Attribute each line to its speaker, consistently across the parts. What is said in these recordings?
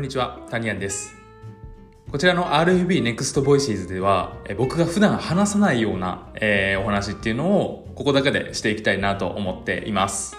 Speaker 1: こんにちは、タニアンです。こちらの RFB Next Voices では、僕が普段話さないような、えーお話っていうのを、ここだけでしていきたいなと思っています。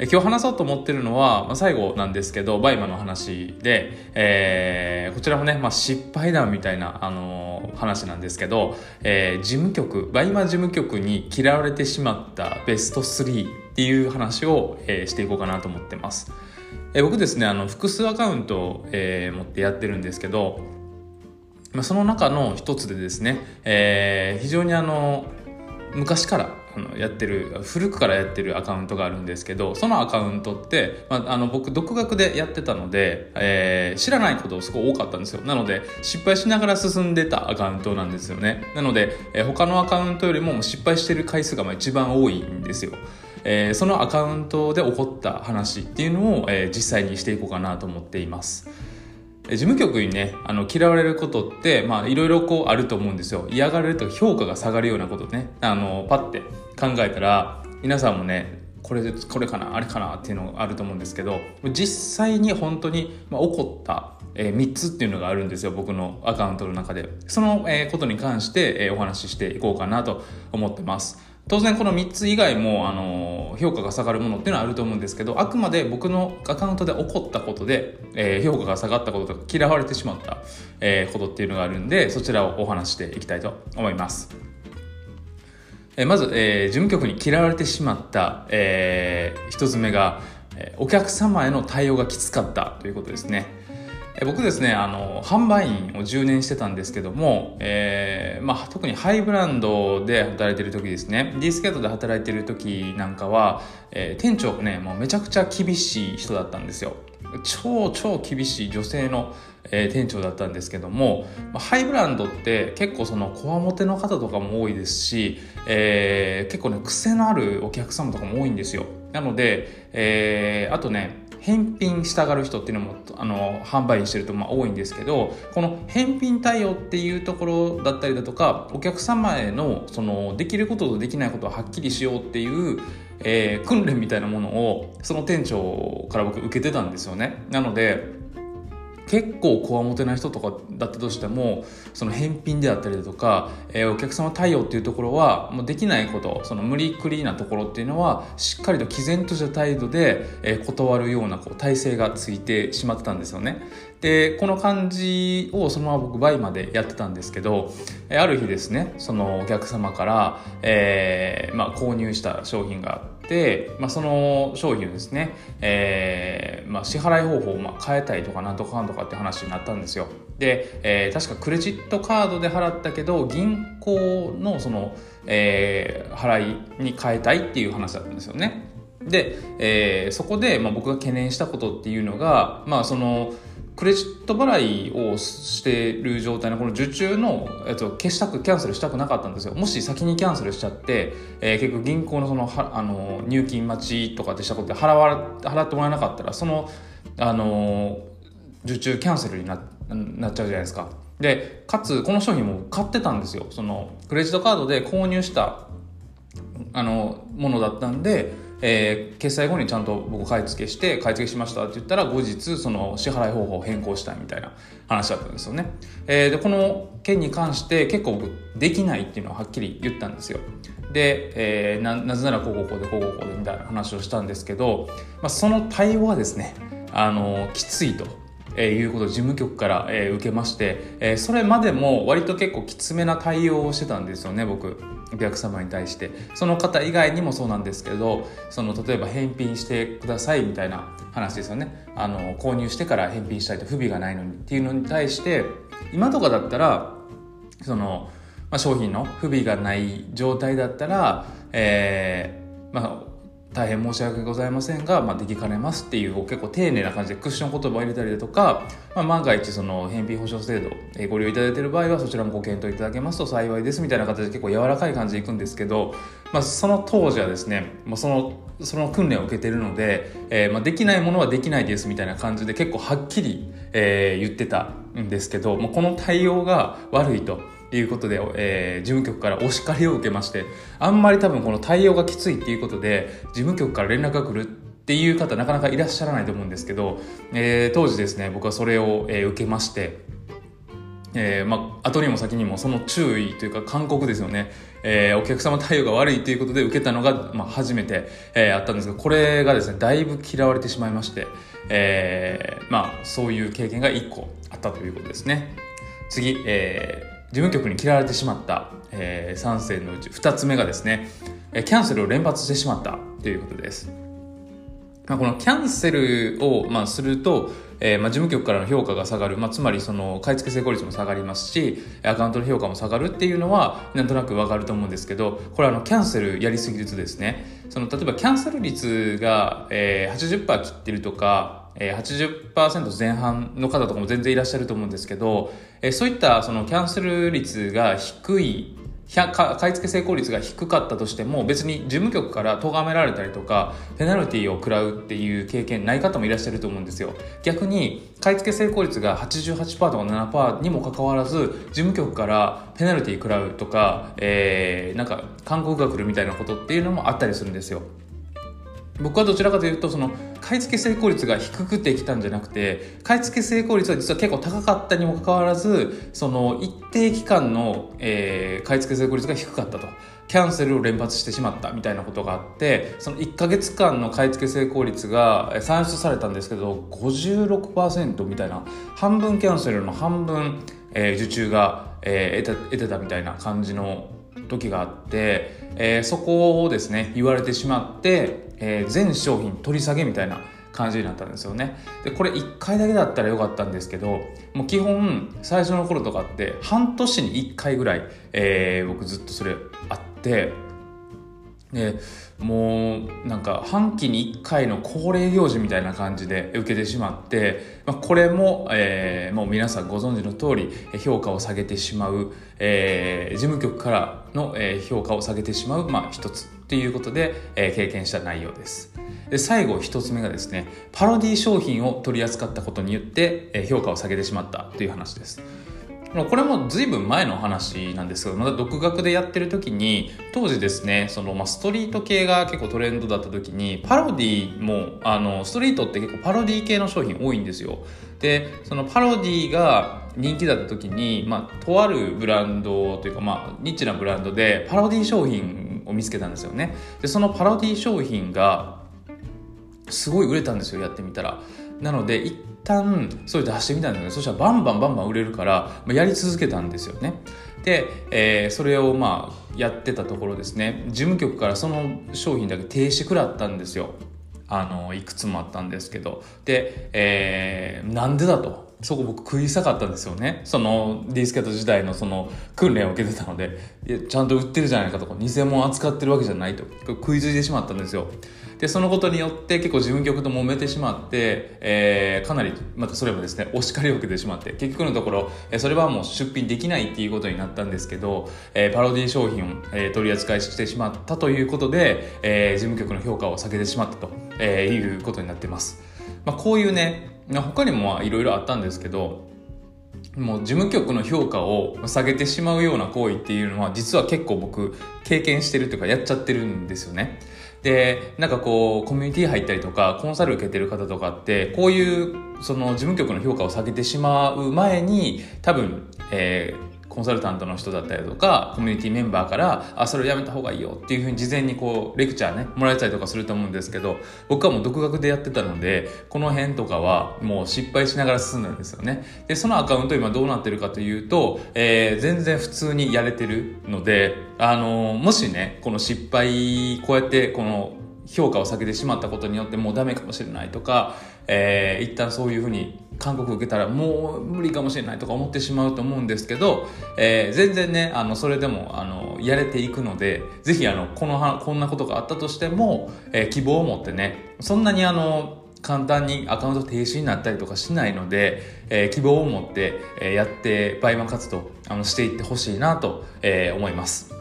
Speaker 1: 今日話そうと思ってるのは、まあ、最後なんですけど、 BUYMA の話で、えーこちらもね、まあ、失敗談みたいな、あのー話なんですけど、えー事務局、 BUYMA 事務局に嫌われてしまったベスト3っていう話を、えしていこうかなと思ってます。え僕ですね、あの、複数アカウントを、えー持ってやってるんですけど、まあ、その中の一つでですね、えー非常にあの昔からあのやってる古くからやってるアカウントがあるんですけどそのアカウントって、まあ、あの僕独学でやってたので、えー知らないことすごい多かったんですよ。なので失敗しながら進んでたアカウントなんですよね。なので、えー他のアカウントよりも失敗してる回数がまあ一番多いんですよ。えーそのアカウントで起こった話っていうのを、えー実際にしていこうかなと思っています。事務局にねあの嫌われることっていろいろこうあると思うんですよ。嫌がられると評価が下がるようなことね。あのパッて考えたら皆さんもねこれこれかなあれかなっていうのがあると思うんですけど実際に本当に、まあ、起こった、え3つっていうのがあるんですよ僕のアカウントの中で。その、えーことに関して、えーお話ししていこうかなと思ってます。当然この3つ以外も、あの評価が下がるものっていうのはあると思うんですけどあくまで僕のアカウントで起こったことで、えー評価が下がったこととか嫌われてしまった、えーことっていうのがあるんでそちらをお話していきたいと思います。えーまず、え事務局に嫌われてしまった、えー一つ目が、えお客様への対応がきつかったということですね。え僕ですね、あの、販売員を10年してたんですけども、えーまあ、特にハイブランドで働いてる時ですね、D スケートで働いてる時なんかは、えー店長ね、もうめちゃくちゃ厳しい人だったんですよ。超超厳しい女性の、えー店長だったんですけども、まあハイブランドって結構そのこわもての方とかも多いですし、えー結構ね癖のあるお客様とかも多いんですよなので、えーあとね返品したがる人っていうのもあの販売員してるとまあ多いんですけどこの返品対応っていうところだったりだとかお客様へのそのできることとできないことをはっきりしようっていう、えー訓練みたいなものをその店長から僕受けてたんですよね。なので結構こわもてな人とかだったとしてもその返品であったりだとか、えーお客様対応っていうところはもうできないことその無理くりなところっていうのはしっかりと毅然とした態度で、えー断るようなこう体制がついてしまってたんですよね。でこの感じをそのまま僕倍までやってたんですけど、えある日ですねそのお客様から、えーまあ、購入した商品があって、でまあ、その商品をですね、えーまあ、支払い方法をまあ変えたいとかなんとかなんとかって話になったんですよ。で、えー確かクレジットカードで払ったけど銀行のその、えー払いに変えたいっていう話だったんですよね。で、えーそこで、まあ、僕が懸念したことっていうのがまあそのクレジット払いをしてる状態のこの受注のやつを消したくキャンセルしたくなかったんですよ。もし先にキャンセルしちゃって、えー結局銀行のそのはあの入金待ちとかってしたことで払わ払ってもらえなかったらそのあの受注キャンセルにななっちゃうじゃないですか。でかつこの商品も買ってたんですよ。そのクレジットカードで購入したあのものだったんで、えー決済後にちゃんと僕買い付けして買い付けしましたって言ったら後日その支払い方法を変更したいみたいな話だったんですよね、えーでこの件に関して結構僕できないっていうのははっきり言ったんですよ。で、えーななぜならこうこうこうでこうこうこうでみたいな話をしたんですけど、まあ、その対応はですねあのきついと。えーいうことを事務局から、え受けまして、えそれまでも割と結構きつめな対応をしてたんですよね僕。お客様に対して。その方以外にもそうなんですけどその例えば返品してくださいみたいな話ですよね。あの購入してから返品したいと不備がないのにっていうのに対して今とかだったらその、まあ、商品の不備がない状態だったら、えーまあ大変申し訳ございませんが、まあ、できかねますっていう結構丁寧な感じでクッション言葉を入れたりだとか、まあ、万が一その返品保証制度えご利用いただいている場合はそちらもご検討いただけますと幸いですみたいな形で結構柔らかい感じでいくんですけど、まあ、その当時はですね、まあ、そのその訓練を受けてるので、えーまあ、できないものはできないですみたいな感じで結構はっきり、えー言ってたんですけど、まあ、この対応が悪いと。いうことで、えー事務局からお叱りを受けましてあんまり多分この対応がきついっていうことで事務局から連絡が来るっていう方なかなかいらっしゃらないと思うんですけど、えー、当時ですね僕はそれを、えー、受けましてえー、まあ、後にも先にもその注意というか勧告ですよね、えー、お客様対応が悪いということで受けたのが、まあ、初めて、えー、あったんですがこれがですねだいぶ嫌われてしまいまして、えー、まあそういう経験が1個あったということですね。次、えー、事務局に嫌われてしまった、えー、3選のうち2つ目がですねキャンセルを連発してしまったということです。まあ、このキャンセルを、まあ、すると、えーまあ、事務局からの評価が下がる、まあ、つまりその買い付け成功率も下がりますしアカウントの評価も下がるっていうのはなんとなくわかると思うんですけどこれあのキャンセルやりすぎるとですねその例えばキャンセル率が、えー、80%切ってるとか、え、80%前半の方とかも全然いらっしゃると思うんですけど、え、そういったそのキャンセル率が低い買い付け成功率が低かったとしても別に事務局から咎められたりとかペナルティを食らうっていう経験ない方もいらっしゃると思うんですよ。逆に買い付け成功率が88%とか7%にもかかわらず事務局からペナルティ食らうとか、えー、なんか韓国が来るみたいなことっていうのもあったりするんですよ。僕はどちらかというとその買い付け成功率が低くてきたんじゃなくて買い付け成功率は実は結構高かったにもかかわらずその一定期間の、えー、買い付け成功率が低かったと。キャンセルを連発してしまったみたいなことがあってその1か月間の買い付け成功率が算出されたんですけど56%みたいな半分キャンセルの半分、えー、受注が、えー、得て得てたみたいな感じの時があって、えー、そこをですね言われてしまって、えー、全商品取り下げみたいな感じになったんですよね。でこれ1回だけだったらよかったんですけどもう基本最初の頃とかって半年に1回ぐらい、えー、僕ずっとそれあってでもうなんか半期に1回の恒例行事みたいな感じで受けてしまって、まあ、これも、えー、もう皆さんご存知の通り評価を下げてしまう、えー、事務局からの、え、評価を下げてしまう、まあ、一つ。っていうことで、えー、経験した内容です。で最後一つ目がですねパロディ商品を取り扱ったことによって、えー、評価を下げてしまったという話です。これも随分前の話なんですけどまだ独学でやってる時に当時ですねその、まあ、ストリート系が結構トレンドだった時にパロディもあのストリートって結構パロディ系の商品多いんですよでそのパロディが人気だった時に、まあ、とあるブランドというか、まあ、ニッチなブランドでパロディ商品を見つけたんですよね。でそのパロディ商品がすごい売れたんですよやってみたら。なので一旦それ出してみたんだけどそしたらバンバンバンバン売れるから、ま、やり続けたんですよね。で、えー、それをまあやってたところですね。事務局からその商品だけ停止食らったんですよ。あのいくつもあったんですけど。で、えー、なんでだと。そこ僕食い下かったんですよね。そのディスケット時代のその訓練を受けてたので。ちゃんと売ってるじゃないかとか偽物扱ってるわけじゃないと。食いついてしまったんですよ。でそのことによって結構事務局と揉めてしまって、えー、かなりまたそれもですねお叱りを受けてしまって結局のところ、えそれはもう出品できないっていうことになったんですけど、えー、パロディ商品を、え、取り扱いしてしまったということで、えー、事務局の評価を下げてしまったと、えー、いうことになってます、まあ、こういうね他にもいろいろあったんですけどもう事務局の評価を下げてしまうような行為っていうのは実は結構僕経験してるというかやっちゃってるんですよね。でなんかこうコミュニティ入ったりとかコンサル受けてる方とかってこういうその事務局の評価を下げてしまう前に多分、えー、コンサルタントの人だったりとかコミュニティメンバーからあそれをやめた方がいいよっていうふうに事前にこうレクチャーねもらえたりとかすると思うんですけど僕はもう独学でやってたのでこの辺とかはもう失敗しながら進んだんですよね。でそのアカウント今どうなってるかというと、えー、全然普通にやれてるのであの、もしねこの失敗こうやってこの評価を下げてしまったことによってもうダメかもしれないとか、えー、一旦そういうふうに韓国受けたらもう無理かもしれないとか思ってしまうと思うんですけど、えー、全然ねあのそれでもあのやれていくのでぜひあのこのこんなことがあったとしても、えー、希望を持ってねそんなにあの簡単にアカウント停止になったりとかしないので、えー、希望を持って、え、やってバイマン活動あのしていってほしいなと、えー、思います。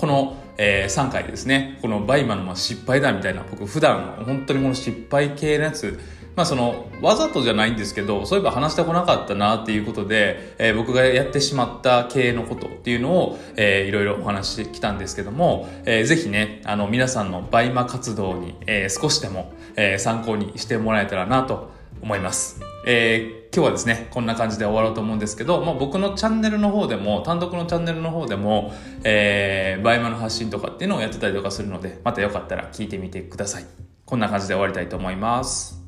Speaker 1: このえー、3回ですね、この BUYMA の失敗談みたいな、僕普段本当にこの失敗系のやつ、まあその、わざとじゃないんですけど、そういえば話してこなかったなっていうことで、えー、僕がやってしまった経営のことっていうのを、えー、いろいろお話してきたんですけども、えー、ぜひね、あの、皆さんの BUYMA 活動に、えー、少しでも、えー、参考にしてもらえたらなと思います。えー、今日はですね、こんな感じで終わろうと思うんですけど、まあ、僕のチャンネルの方でも、単独のチャンネルの方でも、えー、 BUYMA の発信とかっていうのをやってたりとかするので、またよかったら聞いてみてください。こんな感じで終わりたいと思います。